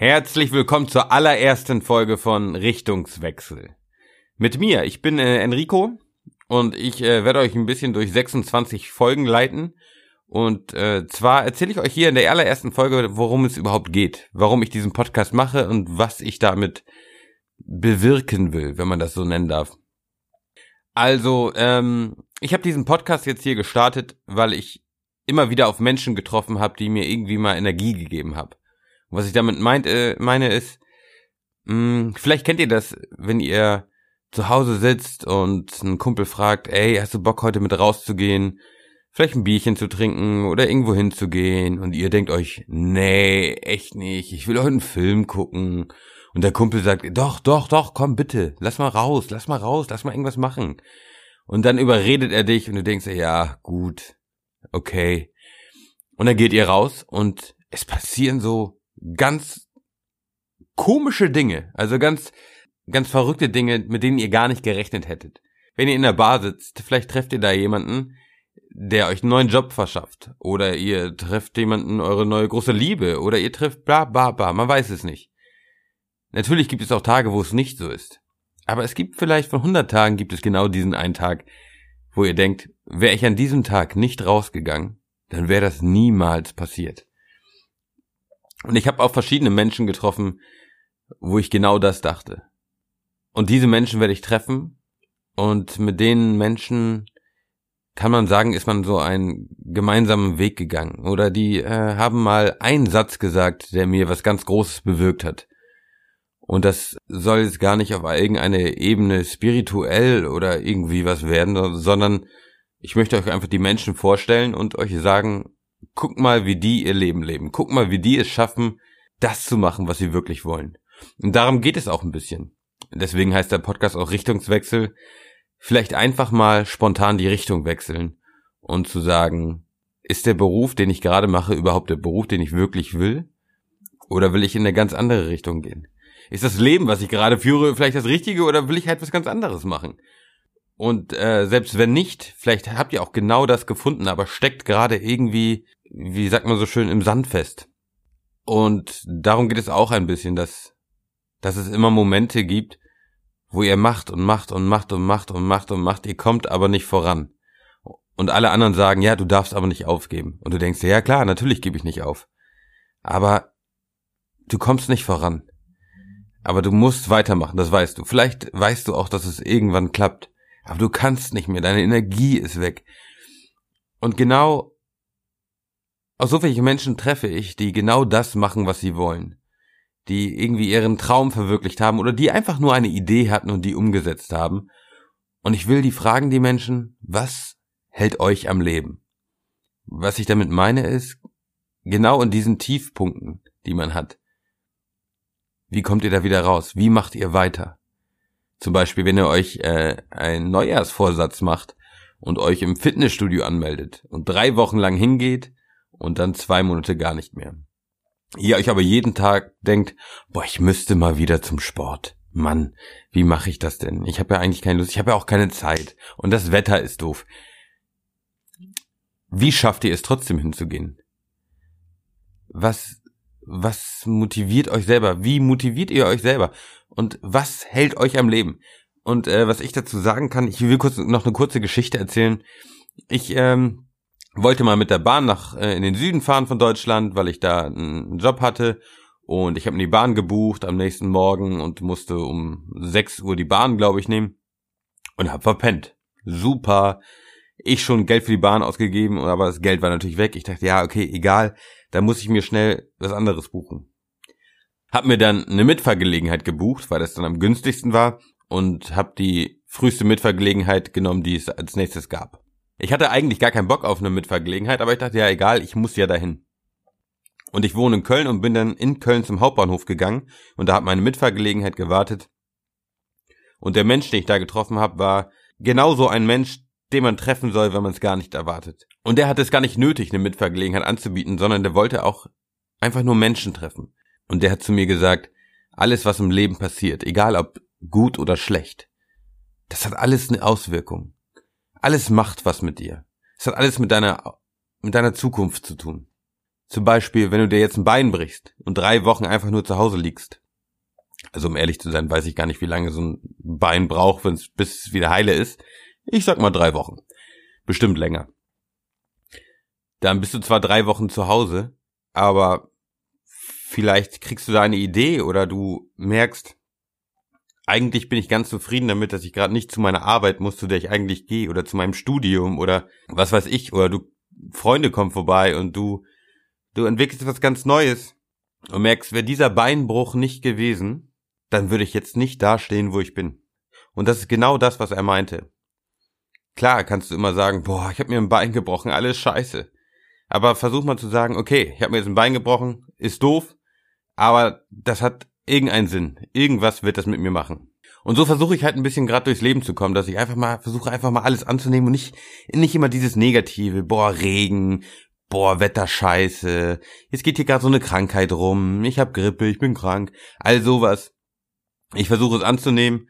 Herzlich willkommen zur allerersten Folge von Richtungswechsel. Mit mir, ich bin äh, Enrico und ich äh, werde euch ein bisschen durch 26 Folgen leiten. Und äh, zwar erzähle ich euch hier in der allerersten Folge, worum es überhaupt geht, warum ich diesen Podcast mache und was ich damit bewirken will, wenn man das so nennen darf. Also, ähm, ich habe diesen Podcast jetzt hier gestartet, weil ich immer wieder auf Menschen getroffen habe, die mir irgendwie mal Energie gegeben haben. Was ich damit meint, äh, meine ist, mh, hm, vielleicht kennt ihr das, wenn ihr zu Hause sitzt und ein Kumpel fragt, ey, hast du Bock heute mit rauszugehen, vielleicht ein Bierchen zu trinken oder irgendwo hinzugehen und ihr denkt euch, nee, echt nicht, ich will heute einen Film gucken und der Kumpel sagt, doch, doch, doch, komm bitte, lass mal raus, lass mal raus, lass mal irgendwas machen. Und dann überredet er dich und du denkst, ja, gut, okay. Und dann geht ihr raus und es passieren so ganz komische Dinge, also ganz, ganz verrückte Dinge, mit denen ihr gar nicht gerechnet hättet. Wenn ihr in der Bar sitzt, vielleicht trefft ihr da jemanden, der euch einen neuen Job verschafft. Oder ihr trefft jemanden, eure neue große Liebe. Oder ihr trefft bla bla bla, man weiß es nicht. Natürlich gibt es auch Tage, wo es nicht so ist. Aber es gibt vielleicht von 100 Tagen gibt es genau diesen einen Tag, wo ihr denkt, wäre ich an diesem Tag nicht rausgegangen, dann wäre das niemals passiert. Und ich habe auch verschiedene Menschen getroffen, wo ich genau das dachte. Und diese Menschen werde ich treffen. Und mit den Menschen kann man sagen, ist man so einen gemeinsamen Weg gegangen. Oder die äh, haben mal einen Satz gesagt, der mir was ganz Großes bewirkt hat. Und das soll jetzt gar nicht auf irgendeine Ebene spirituell oder irgendwie was werden, sondern ich möchte euch einfach die Menschen vorstellen und euch sagen, guck mal, wie die ihr Leben leben. Guck mal, wie die es schaffen, das zu machen, was sie wirklich wollen. Und darum geht es auch ein bisschen. Deswegen heißt der Podcast auch Richtungswechsel. Vielleicht einfach mal spontan die Richtung wechseln und zu sagen, ist der Beruf, den ich gerade mache, überhaupt der Beruf, den ich wirklich will? Oder will ich in eine ganz andere Richtung gehen? Ist das Leben, was ich gerade führe, vielleicht das Richtige oder will ich halt was ganz anderes machen? Und äh, selbst wenn nicht, vielleicht habt ihr auch genau das gefunden, aber steckt gerade irgendwie wie sagt man so schön, im Sand fest. Und darum geht es auch ein bisschen, dass, dass es immer Momente gibt, wo ihr macht und macht und macht und macht und macht und macht, ihr kommt aber nicht voran. Und alle anderen sagen, ja, du darfst aber nicht aufgeben. Und du denkst dir, ja klar, natürlich gebe ich nicht auf. Aber du kommst nicht voran. Aber du musst weitermachen, das weißt du. Vielleicht weißt du auch, dass es irgendwann klappt. Aber du kannst nicht mehr, deine Energie ist weg. Und genau auch so welche Menschen treffe ich, die genau das machen, was sie wollen. Die irgendwie ihren Traum verwirklicht haben oder die einfach nur eine Idee hatten und die umgesetzt haben. Und ich will die fragen, die Menschen, was hält euch am Leben? Was ich damit meine ist, genau in diesen Tiefpunkten, die man hat. Wie kommt ihr da wieder raus? Wie macht ihr weiter? Zum Beispiel, wenn ihr euch äh, einen Neujahrsvorsatz macht und euch im Fitnessstudio anmeldet und drei Wochen lang hingeht und dann zwei Monate gar nicht mehr. Ihr euch aber jeden Tag denkt, boah, ich müsste mal wieder zum Sport. Mann, wie mache ich das denn? Ich habe ja eigentlich keine Lust, ich habe ja auch keine Zeit und das Wetter ist doof. Wie schafft ihr es trotzdem hinzugehen? Was was motiviert euch selber? Wie motiviert ihr euch selber? Und was hält euch am Leben? Und äh, was ich dazu sagen kann, ich will kurz noch eine kurze Geschichte erzählen. Ich ähm, wollte mal mit der Bahn nach äh, in den Süden fahren von Deutschland, weil ich da einen Job hatte und ich habe mir die Bahn gebucht am nächsten Morgen und musste um 6 Uhr die Bahn, glaube ich, nehmen und hab verpennt. Super. Ich schon Geld für die Bahn ausgegeben, aber das Geld war natürlich weg. Ich dachte, ja, okay, egal, da muss ich mir schnell was anderes buchen. Hab mir dann eine Mitfahrgelegenheit gebucht, weil das dann am günstigsten war und hab die früheste Mitfahrgelegenheit genommen, die es als nächstes gab. Ich hatte eigentlich gar keinen Bock auf eine Mitfahrgelegenheit, aber ich dachte, ja egal, ich muss ja dahin. Und ich wohne in Köln und bin dann in Köln zum Hauptbahnhof gegangen und da hat meine Mitfahrgelegenheit gewartet. Und der Mensch, den ich da getroffen habe, war genauso ein Mensch, den man treffen soll, wenn man es gar nicht erwartet. Und der hat es gar nicht nötig, eine Mitfahrgelegenheit anzubieten, sondern der wollte auch einfach nur Menschen treffen. Und der hat zu mir gesagt, alles, was im Leben passiert, egal ob gut oder schlecht, das hat alles eine Auswirkung. Alles macht was mit dir. Es hat alles mit deiner, mit deiner Zukunft zu tun. Zum Beispiel, wenn du dir jetzt ein Bein brichst und drei Wochen einfach nur zu Hause liegst. Also um ehrlich zu sein, weiß ich gar nicht, wie lange so ein Bein braucht, wenn's, bis es wieder heile ist. Ich sag mal drei Wochen. Bestimmt länger. Dann bist du zwar drei Wochen zu Hause, aber vielleicht kriegst du da eine Idee oder du merkst, eigentlich bin ich ganz zufrieden damit, dass ich gerade nicht zu meiner Arbeit muss, zu der ich eigentlich gehe, oder zu meinem Studium oder was weiß ich, oder du Freunde kommen vorbei und du du entwickelst was ganz Neues und merkst, wäre dieser Beinbruch nicht gewesen, dann würde ich jetzt nicht dastehen, wo ich bin. Und das ist genau das, was er meinte. Klar, kannst du immer sagen, boah, ich habe mir ein Bein gebrochen, alles scheiße. Aber versuch mal zu sagen, okay, ich habe mir jetzt ein Bein gebrochen, ist doof, aber das hat irgendeinen Sinn. Irgendwas wird das mit mir machen. Und so versuche ich halt ein bisschen gerade durchs Leben zu kommen, dass ich einfach mal versuche einfach mal alles anzunehmen und nicht nicht immer dieses negative, boah Regen, boah Wetter scheiße, jetzt geht hier gerade so eine Krankheit rum, ich habe Grippe, ich bin krank, all sowas. Ich versuche es anzunehmen,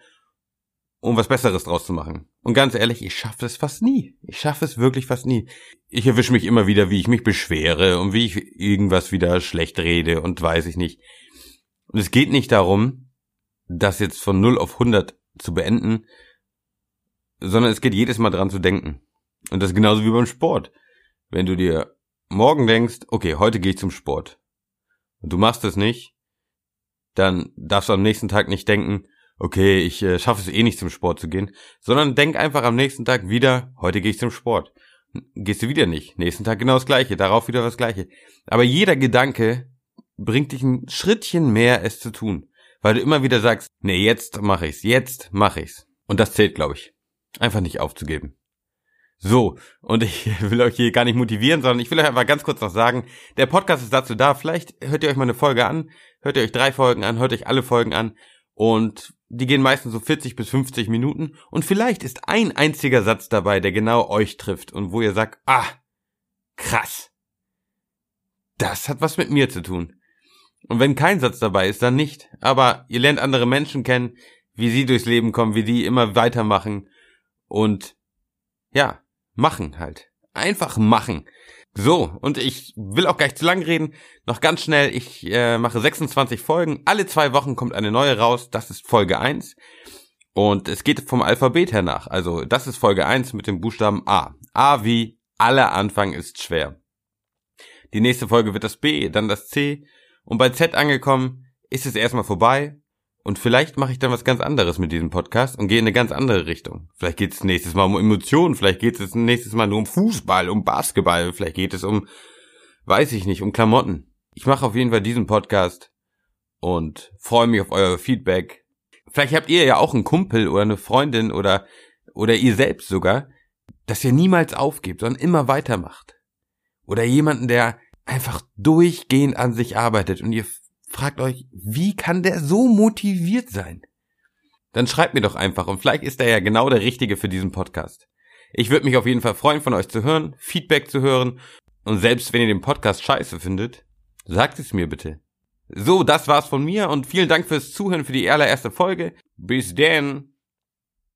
um was Besseres draus zu machen. Und ganz ehrlich, ich schaffe es fast nie. Ich schaffe es wirklich fast nie. Ich erwische mich immer wieder, wie ich mich beschwere und wie ich irgendwas wieder schlecht rede und weiß ich nicht. Und es geht nicht darum, das jetzt von 0 auf 100 zu beenden, sondern es geht jedes Mal dran zu denken. Und das ist genauso wie beim Sport. Wenn du dir morgen denkst, okay, heute gehe ich zum Sport, und du machst es nicht, dann darfst du am nächsten Tag nicht denken, okay, ich äh, schaffe es eh nicht zum Sport zu gehen, sondern denk einfach am nächsten Tag wieder, heute gehe ich zum Sport. Gehst du wieder nicht, nächsten Tag genau das gleiche, darauf wieder das gleiche. Aber jeder Gedanke bringt dich ein Schrittchen mehr, es zu tun. Weil du immer wieder sagst, nee, jetzt mach ich's, jetzt mach ich's. Und das zählt, glaube ich. Einfach nicht aufzugeben. So, und ich will euch hier gar nicht motivieren, sondern ich will euch einfach ganz kurz noch sagen, der Podcast ist dazu da, vielleicht hört ihr euch mal eine Folge an, hört ihr euch drei Folgen an, hört euch alle Folgen an und die gehen meistens so 40 bis 50 Minuten und vielleicht ist ein einziger Satz dabei, der genau euch trifft und wo ihr sagt, ah, krass. Das hat was mit mir zu tun. Und wenn kein Satz dabei ist, dann nicht. Aber ihr lernt andere Menschen kennen, wie sie durchs Leben kommen, wie die immer weitermachen und ja, machen halt. Einfach machen. So, und ich will auch gleich zu lang reden. Noch ganz schnell, ich äh, mache 26 Folgen. Alle zwei Wochen kommt eine neue raus. Das ist Folge 1. Und es geht vom Alphabet her nach. Also das ist Folge 1 mit dem Buchstaben A. A wie aller Anfang ist schwer. Die nächste Folge wird das B, dann das C. Und bei Z angekommen ist es erstmal vorbei. Und vielleicht mache ich dann was ganz anderes mit diesem Podcast und gehe in eine ganz andere Richtung. Vielleicht geht es nächstes Mal um Emotionen, vielleicht geht es nächstes Mal nur um Fußball, um Basketball, vielleicht geht es um, weiß ich nicht, um Klamotten. Ich mache auf jeden Fall diesen Podcast und freue mich auf euer Feedback. Vielleicht habt ihr ja auch einen Kumpel oder eine Freundin oder, oder ihr selbst sogar, dass ihr niemals aufgebt, sondern immer weitermacht. Oder jemanden, der einfach durchgehend an sich arbeitet und ihr fragt euch, wie kann der so motiviert sein? Dann schreibt mir doch einfach und vielleicht ist er ja genau der Richtige für diesen Podcast. Ich würde mich auf jeden Fall freuen, von euch zu hören, Feedback zu hören und selbst wenn ihr den Podcast scheiße findet, sagt es mir bitte. So, das war's von mir und vielen Dank fürs Zuhören für die allererste Folge. Bis denn.